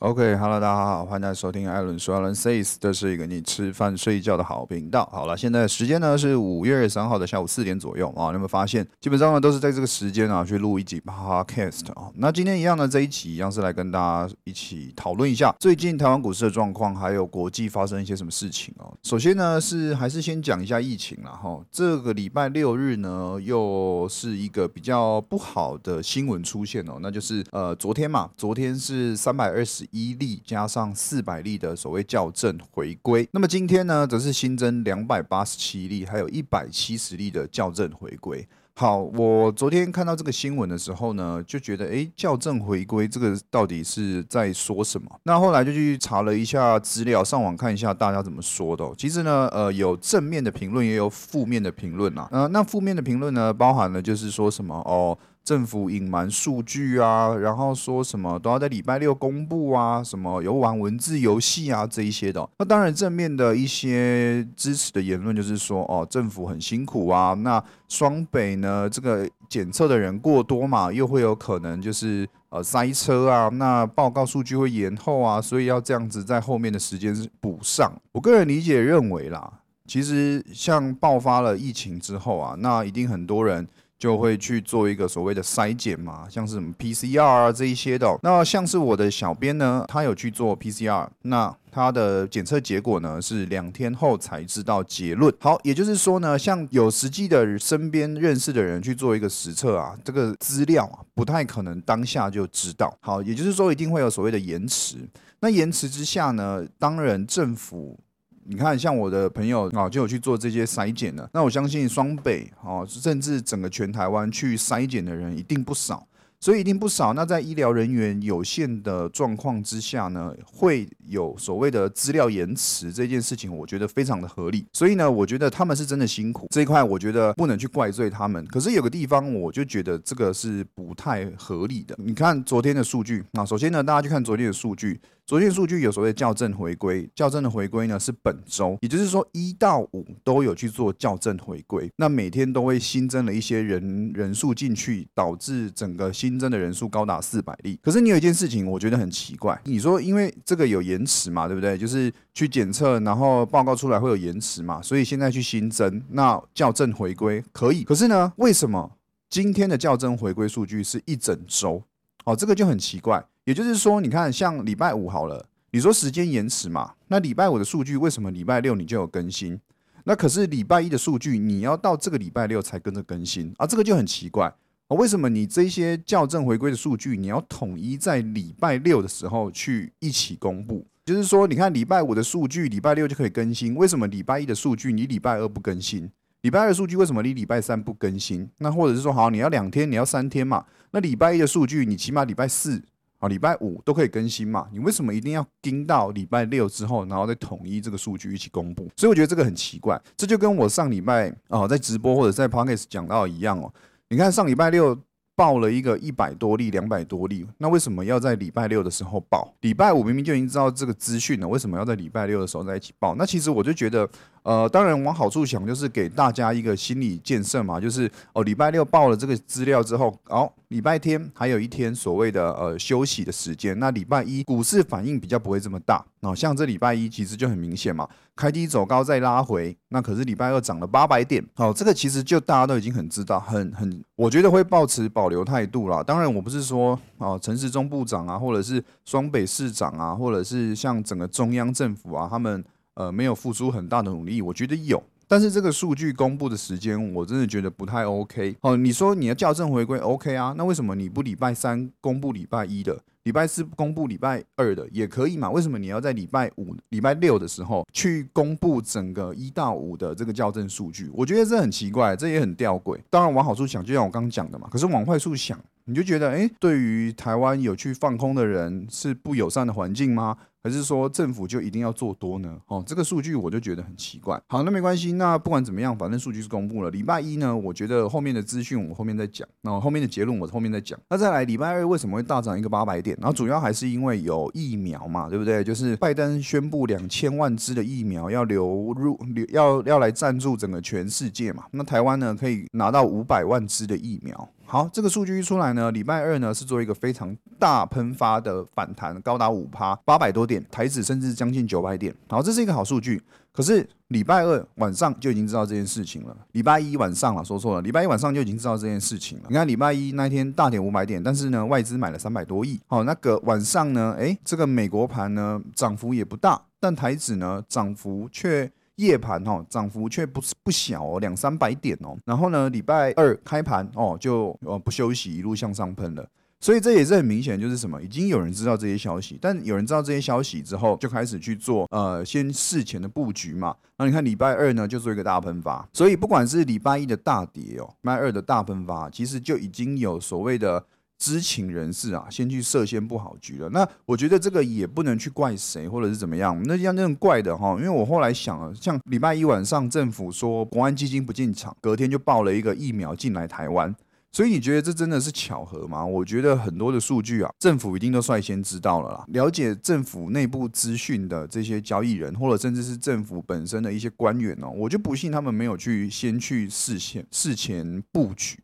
OK，Hello，大家好，欢迎大家收听艾伦说艾伦 says，这是一个你吃饭睡觉的好频道。好了，现在时间呢是五月三号的下午四点左右啊。你有没有发现，基本上呢都是在这个时间啊去录一集 Podcast 啊？那今天一样呢，这一集一样是来跟大家一起讨论一下最近台湾股市的状况，还有国际发生一些什么事情哦。首先呢是还是先讲一下疫情了哈。这个礼拜六日呢又是一个比较不好的新闻出现哦，那就是呃昨天嘛，昨天是三百二十。一例加上四百例的所谓校正回归，那么今天呢，则是新增两百八十七例，还有一百七十例的校正回归。好，我昨天看到这个新闻的时候呢，就觉得，哎，校正回归这个到底是在说什么？那后来就去查了一下资料，上网看一下大家怎么说的。其实呢，呃，有正面的评论，也有负面的评论啊。呃，那负面的评论呢，包含了就是说什么哦。政府隐瞒数据啊，然后说什么都要在礼拜六公布啊，什么有玩文字游戏啊这一些的。那当然正面的一些支持的言论就是说，哦，政府很辛苦啊。那双北呢，这个检测的人过多嘛，又会有可能就是呃塞车啊。那报告数据会延后啊，所以要这样子在后面的时间补上。我个人理解认为啦，其实像爆发了疫情之后啊，那一定很多人。就会去做一个所谓的筛检嘛，像是什么 PCR 啊这一些的。那像是我的小编呢，他有去做 PCR，那他的检测结果呢是两天后才知道结论。好，也就是说呢，像有实际的身边认识的人去做一个实测啊，这个资料啊不太可能当下就知道。好，也就是说一定会有所谓的延迟。那延迟之下呢，当然政府。你看，像我的朋友啊，就有去做这些筛检的。那我相信双北哦，甚至整个全台湾去筛检的人一定不少。所以一定不少。那在医疗人员有限的状况之下呢，会有所谓的资料延迟这件事情，我觉得非常的合理。所以呢，我觉得他们是真的辛苦这一块，我觉得不能去怪罪他们。可是有个地方，我就觉得这个是不太合理的。你看昨天的数据啊，首先呢，大家去看昨天的数据，昨天数据有所谓校正回归，校正的回归呢是本周，也就是说一到五都有去做校正回归，那每天都会新增了一些人人数进去，导致整个新。增的人数高达四百例，可是你有一件事情，我觉得很奇怪。你说，因为这个有延迟嘛，对不对？就是去检测，然后报告出来会有延迟嘛，所以现在去新增，那校正回归可以。可是呢，为什么今天的校正回归数据是一整周？哦，这个就很奇怪。也就是说，你看，像礼拜五好了，你说时间延迟嘛，那礼拜五的数据为什么礼拜六你就有更新？那可是礼拜一的数据你要到这个礼拜六才跟着更新啊，这个就很奇怪。啊，为什么你这些校正回归的数据，你要统一在礼拜六的时候去一起公布？就是说，你看礼拜五的数据，礼拜六就可以更新，为什么礼拜一的数据你礼拜二不更新？礼拜二的数据为什么你礼拜三不更新？那或者是说，好，你要两天，你要三天嘛？那礼拜一的数据，你起码礼拜四、啊礼拜五都可以更新嘛？你为什么一定要盯到礼拜六之后，然后再统一这个数据一起公布？所以我觉得这个很奇怪，这就跟我上礼拜啊在直播或者在 podcast 讲到一样哦。你看上礼拜六报了一个一百多例、两百多例，那为什么要在礼拜六的时候报？礼拜五明明就已经知道这个资讯了，为什么要在礼拜六的时候在一起报？那其实我就觉得。呃，当然往好处想，就是给大家一个心理建设嘛，就是哦，礼拜六报了这个资料之后，哦，礼拜天还有一天所谓的呃休息的时间，那礼拜一股市反应比较不会这么大。哦，像这礼拜一其实就很明显嘛，开低走高再拉回，那可是礼拜二涨了八百点，好，这个其实就大家都已经很知道，很很，我觉得会保持保留态度啦。当然，我不是说哦，陈时中部长啊，或者是双北市长啊，或者是像整个中央政府啊，他们。呃，没有付出很大的努力，我觉得有，但是这个数据公布的时间，我真的觉得不太 OK。哦，你说你要校正回归 OK 啊？那为什么你不礼拜三公布礼拜一的，礼拜四公布礼拜二的也可以嘛？为什么你要在礼拜五、礼拜六的时候去公布整个一到五的这个校正数据？我觉得这很奇怪，这也很吊诡。当然往好处想，就像我刚刚讲的嘛。可是往坏处想，你就觉得，哎，对于台湾有去放空的人，是不友善的环境吗？还是说政府就一定要做多呢？哦，这个数据我就觉得很奇怪。好，那没关系。那不管怎么样，反正数据是公布了。礼拜一呢，我觉得后面的资讯我后面再讲。那后面的结论我后面再讲。那再来礼拜二为什么会大涨一个八百点？然后主要还是因为有疫苗嘛，对不对？就是拜登宣布两千万支的疫苗要流入，流要要来赞助整个全世界嘛。那台湾呢可以拿到五百万支的疫苗。好，这个数据一出来呢，礼拜二呢是做一个非常大喷发的反弹，高达五趴，八百多点，台指甚至将近九百点。好，这是一个好数据。可是礼拜二晚上就已经知道这件事情了。礼拜一晚上了，说错了，礼拜一晚上就已经知道这件事情了。你看礼拜一那天大跌五百点，但是呢外资买了三百多亿。好，那个晚上呢，诶，这个美国盘呢涨幅也不大，但台指呢涨幅却夜盘哦涨幅却不不小哦，两三百点哦。然后呢礼拜二开盘哦就呃不休息一路向上喷了。所以这也是很明显，就是什么，已经有人知道这些消息，但有人知道这些消息之后，就开始去做呃先事前的布局嘛。那你看礼拜二呢，就做一个大喷发，所以不管是礼拜一的大跌哦，礼拜二的大喷发，其实就已经有所谓的知情人士啊，先去设先布好局了。那我觉得这个也不能去怪谁或者是怎么样，那像那种怪的哈，因为我后来想了，像礼拜一晚上政府说国安基金不进场，隔天就报了一个疫苗进来台湾。所以你觉得这真的是巧合吗？我觉得很多的数据啊，政府一定都率先知道了啦。了解政府内部资讯的这些交易人，或者甚至是政府本身的一些官员哦，我就不信他们没有去先去事先事前布局。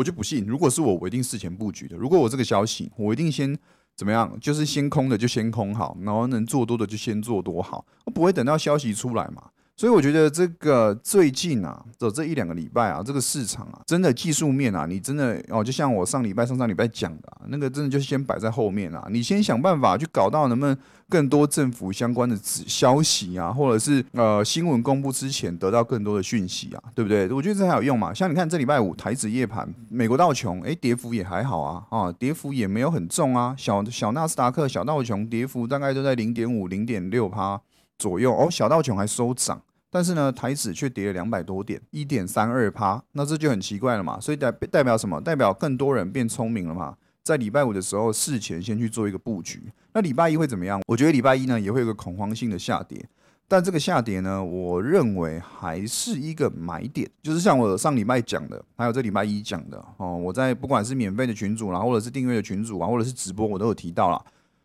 我就不信，如果是我，我一定事前布局的。如果我这个消息，我一定先怎么样？就是先空的就先空好，然后能做多的就先做多好，我不会等到消息出来嘛。所以我觉得这个最近啊，走这一两个礼拜啊，这个市场啊，真的技术面啊，你真的哦，就像我上礼拜、上上礼拜讲的，那个真的就先摆在后面啊，你先想办法去搞到能不能更多政府相关的消息啊，或者是呃新闻公布之前得到更多的讯息啊，对不对？我觉得这还有用嘛。像你看这礼拜五台指夜盘，美国道琼哎跌幅也还好啊，啊跌幅也没有很重啊，小小纳斯达克、小道琼跌幅大概都在零点五、零点六趴左右哦，小道琼还收涨。但是呢，台指却跌了两百多点，一点三二趴，那这就很奇怪了嘛。所以代代表什么？代表更多人变聪明了嘛。在礼拜五的时候，事前先去做一个布局。那礼拜一会怎么样？我觉得礼拜一呢也会有个恐慌性的下跌，但这个下跌呢，我认为还是一个买点。就是像我上礼拜讲的，还有这礼拜一讲的哦，我在不管是免费的群组啦，或者是订阅的群组啊，或者是直播，我都有提到了。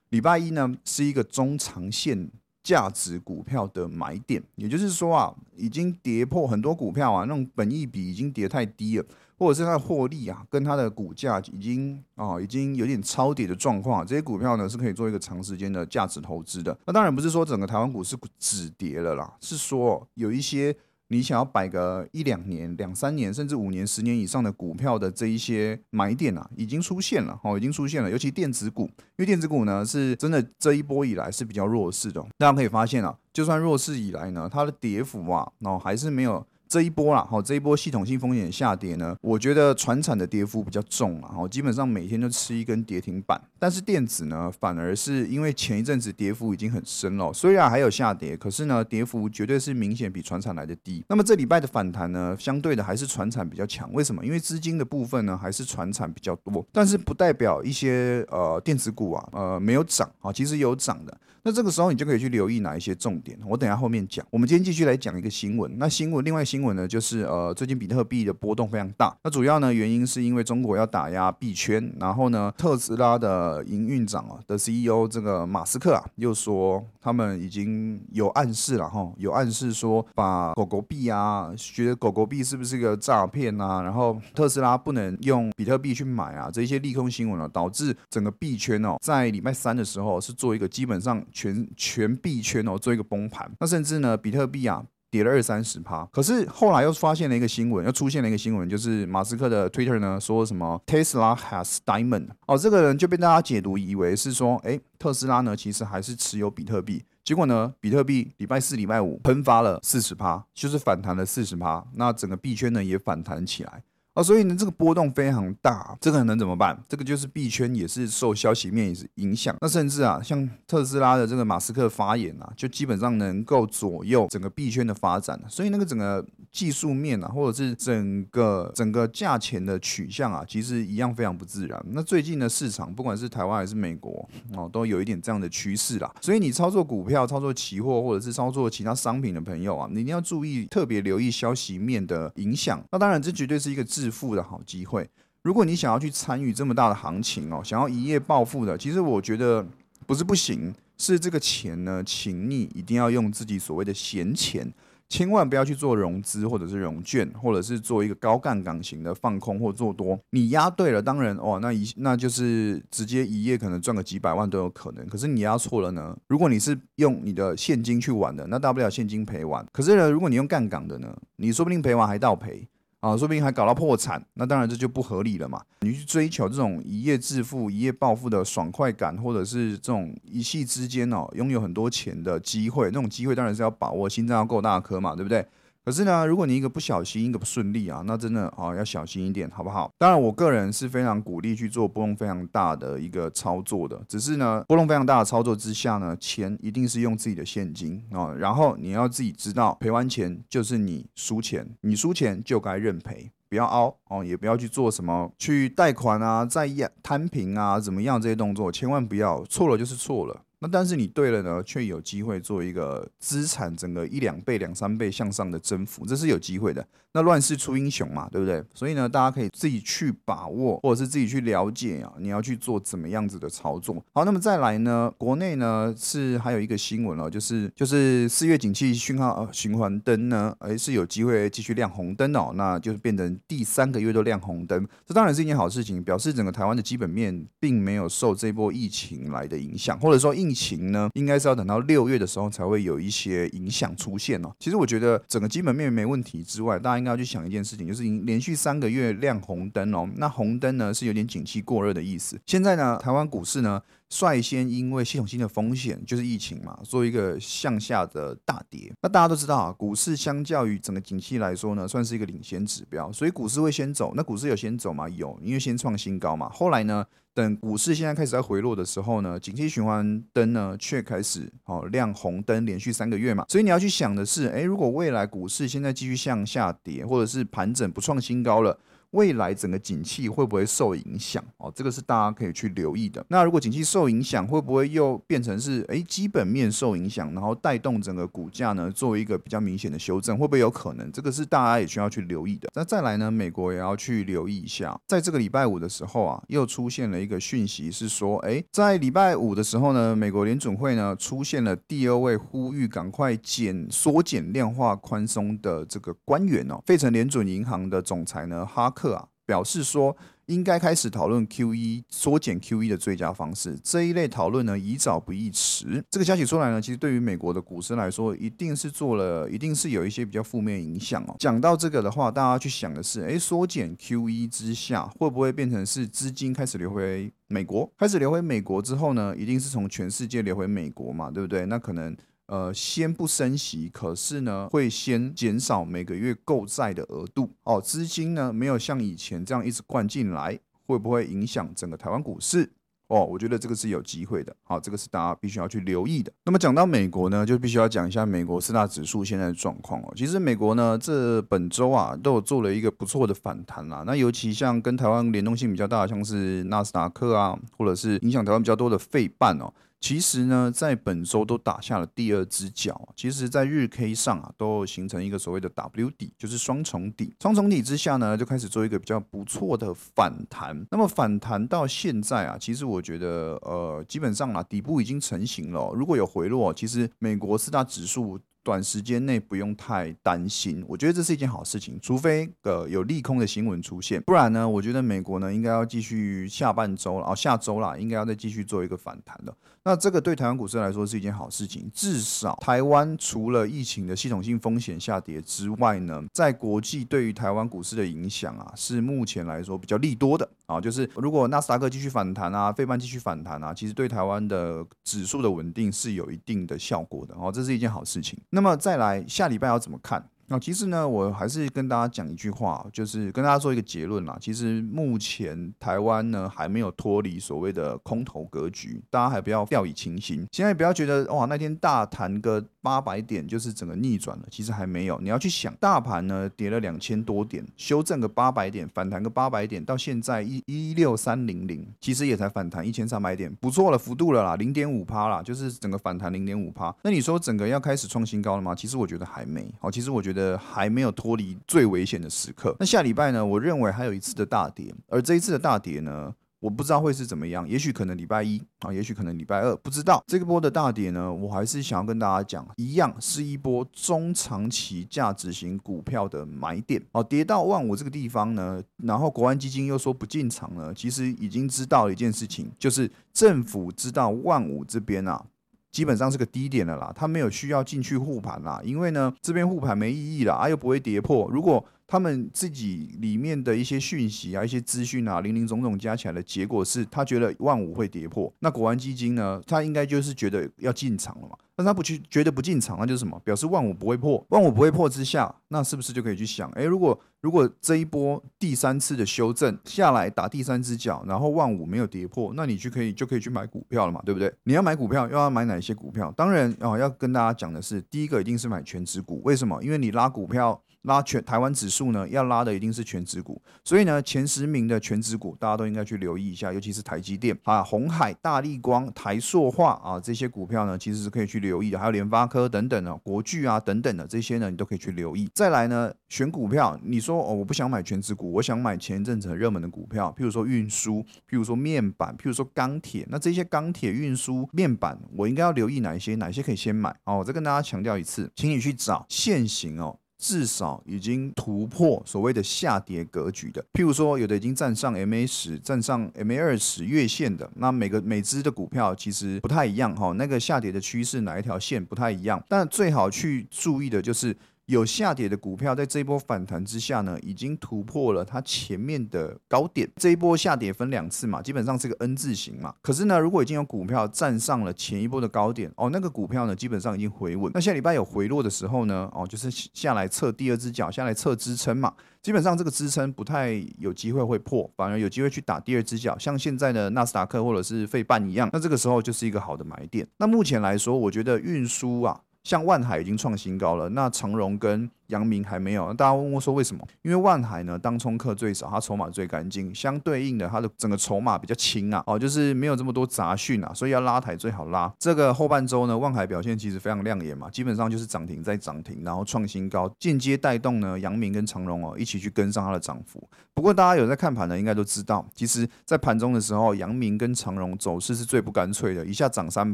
礼拜一呢是一个中长线。价值股票的买点，也就是说啊，已经跌破很多股票啊，那种本益比已经跌太低了，或者是它的获利啊，跟它的股价已经啊，已经有点超跌的状况，这些股票呢是可以做一个长时间的价值投资的。那当然不是说整个台湾股市止跌了啦，是说有一些。你想要摆个一两年、两三年，甚至五年、十年以上的股票的这一些买点啊，已经出现了哦，已经出现了。尤其电子股，因为电子股呢是真的这一波以来是比较弱势的。大家可以发现啊，就算弱势以来呢，它的跌幅啊，哦还是没有。这一波啦，好，这一波系统性风险下跌呢，我觉得船产的跌幅比较重啊，好，基本上每天都吃一根跌停板。但是电子呢，反而是因为前一阵子跌幅已经很深了，虽然还有下跌，可是呢，跌幅绝对是明显比船产来的低。那么这礼拜的反弹呢，相对的还是船产比较强。为什么？因为资金的部分呢，还是船产比较多，但是不代表一些呃电子股啊，呃没有涨啊，其实有涨的。那这个时候你就可以去留意哪一些重点，我等下后面讲。我们今天继续来讲一个新闻。那新闻，另外新新闻呢，就是呃，最近比特币的波动非常大。那主要呢原因是因为中国要打压币圈，然后呢，特斯拉的营运长啊的 CEO 这个马斯克啊，又说他们已经有暗示了哈，有暗示说把狗狗币啊，觉得狗狗币是不是个诈骗啊？然后特斯拉不能用比特币去买啊，这些利空新闻啊，导致整个币圈哦，在礼拜三的时候是做一个基本上。全全币圈哦做一个崩盘，那甚至呢比特币啊跌了二三十趴。可是后来又发现了一个新闻，又出现了一个新闻，就是马斯克的 Twitter 呢说什么 Tesla has diamond 哦，这个人就被大家解读以为是说，哎，特斯拉呢其实还是持有比特币。结果呢，比特币礼拜四、礼拜五喷发了四十趴，就是反弹了四十趴，那整个币圈呢也反弹起来。啊，所以呢，这个波动非常大，这个能怎么办？这个就是币圈也是受消息面也是影响。那甚至啊，像特斯拉的这个马斯克发言啊，就基本上能够左右整个币圈的发展。所以那个整个技术面啊，或者是整个整个价钱的取向啊，其实一样非常不自然。那最近的市场，不管是台湾还是美国哦，都有一点这样的趋势啦。所以你操作股票、操作期货或者是操作其他商品的朋友啊，你一定要注意，特别留意消息面的影响。那当然，这绝对是一个自致富的好机会。如果你想要去参与这么大的行情哦，想要一夜暴富的，其实我觉得不是不行，是这个钱呢，请你一定要用自己所谓的闲钱千万不要去做融资或者是融券，或者是做一个高杠杆型的放空或做多。你压对了，当然哦，那一那就是直接一夜可能赚个几百万都有可能。可是你压错了呢？如果你是用你的现金去玩的，那大不了现金赔完。可是呢，如果你用杠杆的呢，你说不定赔完还倒赔。啊，说不定还搞到破产，那当然这就不合理了嘛。你去追求这种一夜致富、一夜暴富的爽快感，或者是这种一夕之间哦拥有很多钱的机会，那种机会当然是要把握，心脏要够大颗嘛，对不对？可是呢，如果你一个不小心，一个不顺利啊，那真的啊要小心一点，好不好？当然，我个人是非常鼓励去做波动非常大的一个操作的。只是呢，波动非常大的操作之下呢，钱一定是用自己的现金啊，然后你要自己知道，赔完钱就是你输钱，你输钱就该认赔，不要凹哦，也不要去做什么去贷款啊、再摊平啊、怎么样这些动作，千万不要，错了就是错了。但是你对了呢，却有机会做一个资产整个一两倍、两三倍向上的增幅，这是有机会的。那乱世出英雄嘛，对不对？所以呢，大家可以自己去把握，或者是自己去了解啊，你要去做怎么样子的操作。好，那么再来呢，国内呢是还有一个新闻哦，就是就是四月景气讯号呃循环灯呢，哎是有机会继续亮红灯哦，那就是变成第三个月都亮红灯，这当然是一件好事情，表示整个台湾的基本面并没有受这波疫情来的影响，或者说疫情呢，应该是要等到六月的时候才会有一些影响出现哦。其实我觉得整个基本面没问题之外，大家要去想一件事情，就是连续三个月亮红灯哦，那红灯呢是有点景气过热的意思。现在呢，台湾股市呢率先因为系统性的风险，就是疫情嘛，做一个向下的大跌。那大家都知道啊，股市相较于整个景气来说呢，算是一个领先指标，所以股市会先走。那股市有先走吗？有，因为先创新高嘛。后来呢？等股市现在开始在回落的时候呢，景气循环灯呢却开始哦亮红灯，连续三个月嘛，所以你要去想的是，诶，如果未来股市现在继续向下跌，或者是盘整不创新高了。未来整个景气会不会受影响？哦，这个是大家可以去留意的。那如果景气受影响，会不会又变成是诶基本面受影响，然后带动整个股价呢，作为一个比较明显的修正，会不会有可能？这个是大家也需要去留意的。那再来呢，美国也要去留意一下，在这个礼拜五的时候啊，又出现了一个讯息，是说，诶，在礼拜五的时候呢，美国联准会呢出现了第二位呼吁赶快减缩减量化宽松的这个官员哦，费城联准银行的总裁呢哈克。啊，表示说应该开始讨论 Q E 缩减 Q E 的最佳方式。这一类讨论呢，宜早不宜迟。这个消息出来呢，其实对于美国的股市来说，一定是做了，一定是有一些比较负面影响哦。讲到这个的话，大家去想的是，诶，缩减 Q E 之下，会不会变成是资金开始流回美国？开始流回美国之后呢，一定是从全世界流回美国嘛，对不对？那可能。呃，先不升息，可是呢，会先减少每个月购债的额度哦。资金呢，没有像以前这样一直灌进来，会不会影响整个台湾股市？哦，我觉得这个是有机会的。好，这个是大家必须要去留意的。那么讲到美国呢，就必须要讲一下美国四大指数现在的状况哦。其实美国呢，这本周啊，都有做了一个不错的反弹啦。那尤其像跟台湾联动性比较大的，像是纳斯达克啊，或者是影响台湾比较多的费半哦。其实呢，在本周都打下了第二只脚。其实，在日 K 上啊，都形成一个所谓的 W 底，就是双重底。双重底之下呢，就开始做一个比较不错的反弹。那么反弹到现在啊，其实我觉得，呃，基本上啊，底部已经成型了。如果有回落，其实美国四大指数。短时间内不用太担心，我觉得这是一件好事情。除非呃有利空的新闻出现，不然呢，我觉得美国呢应该要继续下半周了，哦下周啦，应该要再继续做一个反弹的。那这个对台湾股市来说是一件好事情，至少台湾除了疫情的系统性风险下跌之外呢，在国际对于台湾股市的影响啊，是目前来说比较利多的啊。就是如果纳斯达克继续反弹啊，费曼继续反弹啊，其实对台湾的指数的稳定是有一定的效果的哦，这是一件好事情。那么再来下礼拜要怎么看？那其实呢，我还是跟大家讲一句话，就是跟大家做一个结论啦。其实目前台湾呢还没有脱离所谓的空头格局，大家还不要掉以轻心。现在不要觉得哇，那天大谈个八百点就是整个逆转了，其实还没有。你要去想，大盘呢跌了两千多点，修正个八百点，反弹个八百点，到现在一一六三零零，其实也才反弹一千三百点，不错了，幅度了啦，零点五趴啦，就是整个反弹零点五趴。那你说整个要开始创新高了吗？其实我觉得还没。好，其实我觉得。还没有脱离最危险的时刻。那下礼拜呢？我认为还有一次的大跌，而这一次的大跌呢？我不知道会是怎么样，也许可能礼拜一啊，也许可能礼拜二，不知道这个波的大跌呢，我还是想要跟大家讲，一样是一波中长期价值型股票的买点哦。跌到万五这个地方呢，然后国安基金又说不进场了，其实已经知道了一件事情，就是政府知道万五这边啊。基本上是个低点了啦，它没有需要进去护盘啦，因为呢这边护盘没意义啦，啊又不会跌破。如果他们自己里面的一些讯息啊、一些资讯啊，零零总总加起来的结果是，他觉得万五会跌破。那国安基金呢，他应该就是觉得要进场了嘛。但他不去，觉得不进场，那就是什么？表示万五不会破，万五不会破之下，那是不是就可以去想？诶，如果如果这一波第三次的修正下来打第三只脚，然后万五没有跌破，那你就可以就可以去买股票了嘛，对不对？你要买股票，又要买哪些股票？当然哦，要跟大家讲的是，第一个一定是买全指股，为什么？因为你拉股票。拉全台湾指数呢，要拉的一定是全指股，所以呢，前十名的全指股大家都应该去留意一下，尤其是台积电啊、红海、大力光、台塑化啊这些股票呢，其实是可以去留意的，还有联发科等等的国巨啊等等的这些呢，你都可以去留意。再来呢，选股票，你说哦，我不想买全指股，我想买前一阵子很热门的股票，譬如说运输，譬如说面板，譬如说钢铁，那这些钢铁、运输、面板，我应该要留意哪一些？哪一些可以先买？哦，我再跟大家强调一次，请你去找现行哦。至少已经突破所谓的下跌格局的，譬如说有的已经站上 MA 十、站上 MA 二十月线的，那每个每只的股票其实不太一样哈，那个下跌的趋势哪一条线不太一样，但最好去注意的就是。有下跌的股票，在这一波反弹之下呢，已经突破了它前面的高点。这一波下跌分两次嘛，基本上是个 N 字形嘛。可是呢，如果已经有股票站上了前一波的高点，哦，那个股票呢，基本上已经回稳。那下礼拜有回落的时候呢，哦，就是下来测第二只脚，下来测支撑嘛。基本上这个支撑不太有机会会破，反而有机会去打第二只脚，像现在的纳斯达克或者是费半一样。那这个时候就是一个好的买点。那目前来说，我觉得运输啊。像万海已经创新高了，那长荣跟阳明还没有。大家问我说为什么？因为万海呢，当冲客最少，它筹码最干净，相对应的它的整个筹码比较轻啊，哦，就是没有这么多杂讯啊，所以要拉抬最好拉。这个后半周呢，万海表现其实非常亮眼嘛，基本上就是涨停再涨停，然后创新高，间接带动呢阳明跟长荣哦一起去跟上它的涨幅。不过大家有在看盘的，应该都知道，其实在盘中的时候，阳明跟长荣走势是最不干脆的，一下涨三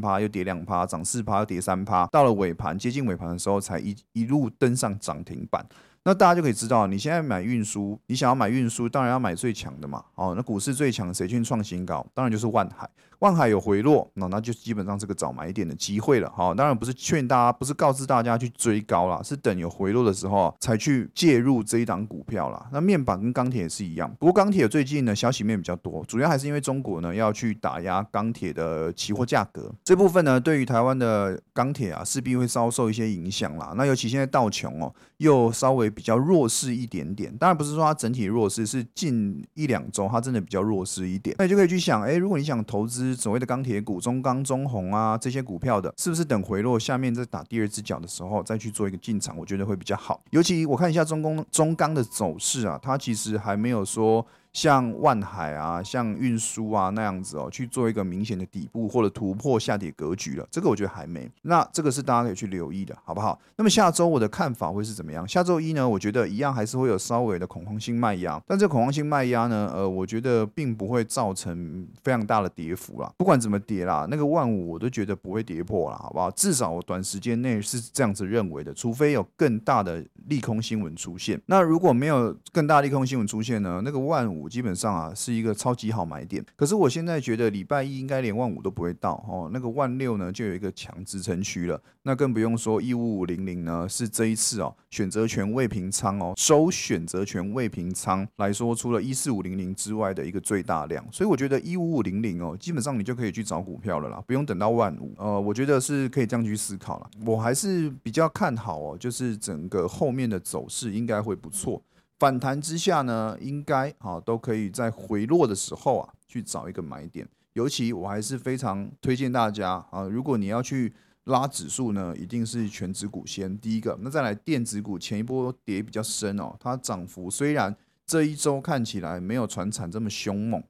趴，又跌两趴，涨四趴又跌三趴，到了尾。盘接近尾盘的时候，才一一路登上涨停板。那大家就可以知道，你现在买运输，你想要买运输，当然要买最强的嘛。哦，那股市最强谁去创新高？当然就是万海。万海有回落，那那就基本上是个早买点的机会了。哈，当然不是劝大家，不是告知大家去追高啦，是等有回落的时候才去介入这一档股票啦。那面板跟钢铁也是一样，不过钢铁最近呢消息面比较多，主要还是因为中国呢要去打压钢铁的期货价格这部分呢，对于台湾的钢铁啊势必会遭受一些影响啦。那尤其现在道琼哦又稍微比较弱势一点点，当然不是说它整体弱势，是近一两周它真的比较弱势一点。那你就可以去想，哎，如果你想投资。所谓的钢铁股，中钢、中红啊，这些股票的，是不是等回落下面再打第二只脚的时候再去做一个进场？我觉得会比较好。尤其我看一下中工、中钢的走势啊，它其实还没有说。像万海啊，像运输啊那样子哦，去做一个明显的底部或者突破下跌格局了，这个我觉得还没。那这个是大家可以去留意的，好不好？那么下周我的看法会是怎么样？下周一呢，我觉得一样还是会有稍微的恐慌性卖压，但这恐慌性卖压呢，呃，我觉得并不会造成非常大的跌幅啦。不管怎么跌啦，那个万五我都觉得不会跌破了，好不好？至少我短时间内是这样子认为的，除非有更大的利空新闻出现。那如果没有更大利空新闻出现呢，那个万五。基本上啊是一个超级好买点，可是我现在觉得礼拜一应该连万五都不会到哦，那个万六呢就有一个强支撑区了，那更不用说一五五零零呢是这一次哦选择权未平仓哦收选择权未平仓来说，除了一四五零零之外的一个最大量，所以我觉得一五五零零哦基本上你就可以去找股票了啦，不用等到万五，呃，我觉得是可以这样去思考了，我还是比较看好哦，就是整个后面的走势应该会不错。反弹之下呢，应该啊都可以在回落的时候啊去找一个买点。尤其我还是非常推荐大家啊，如果你要去拉指数呢，一定是全指股先第一个。那再来电子股，前一波跌比较深哦，它涨幅虽然这一周看起来没有船产这么凶猛，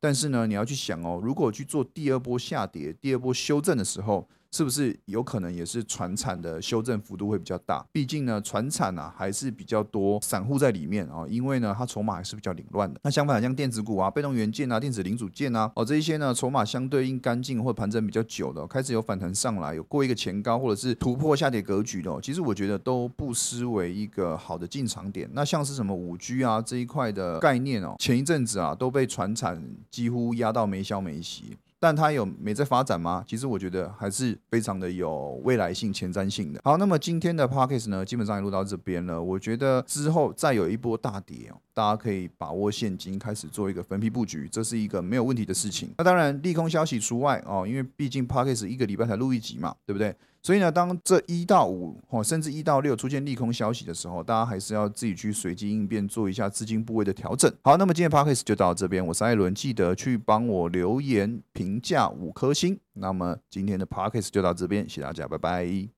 但是呢，你要去想哦，如果去做第二波下跌、第二波修正的时候。是不是有可能也是船产的修正幅度会比较大？毕竟呢，船产啊还是比较多散户在里面啊，因为呢它筹码还是比较凌乱的。那相反，像电子股啊、被动元件啊、电子零组件啊，哦这一些呢筹码相对应干净或盘整比较久的，开始有反弹上来，有过一个前高或者是突破下跌格局的，其实我觉得都不失为一个好的进场点。那像是什么五 G 啊这一块的概念哦，前一阵子啊都被船产几乎压到没消没息。但它有没在发展吗？其实我觉得还是非常的有未来性、前瞻性的。好，那么今天的 podcast 呢，基本上也录到这边了。我觉得之后再有一波大跌哦，大家可以把握现金，开始做一个分批布局，这是一个没有问题的事情。那当然利空消息除外哦，因为毕竟 podcast 一个礼拜才录一集嘛，对不对？所以呢，当这一到五或，甚至一到六出现利空消息的时候，大家还是要自己去随机应变，做一下资金部位的调整。好，那么今天 p a c k a g e 就到这边，我是艾伦，记得去帮我留言评价五颗星。那么今天的 p a c k a g e 就到这边，谢谢大家，拜拜。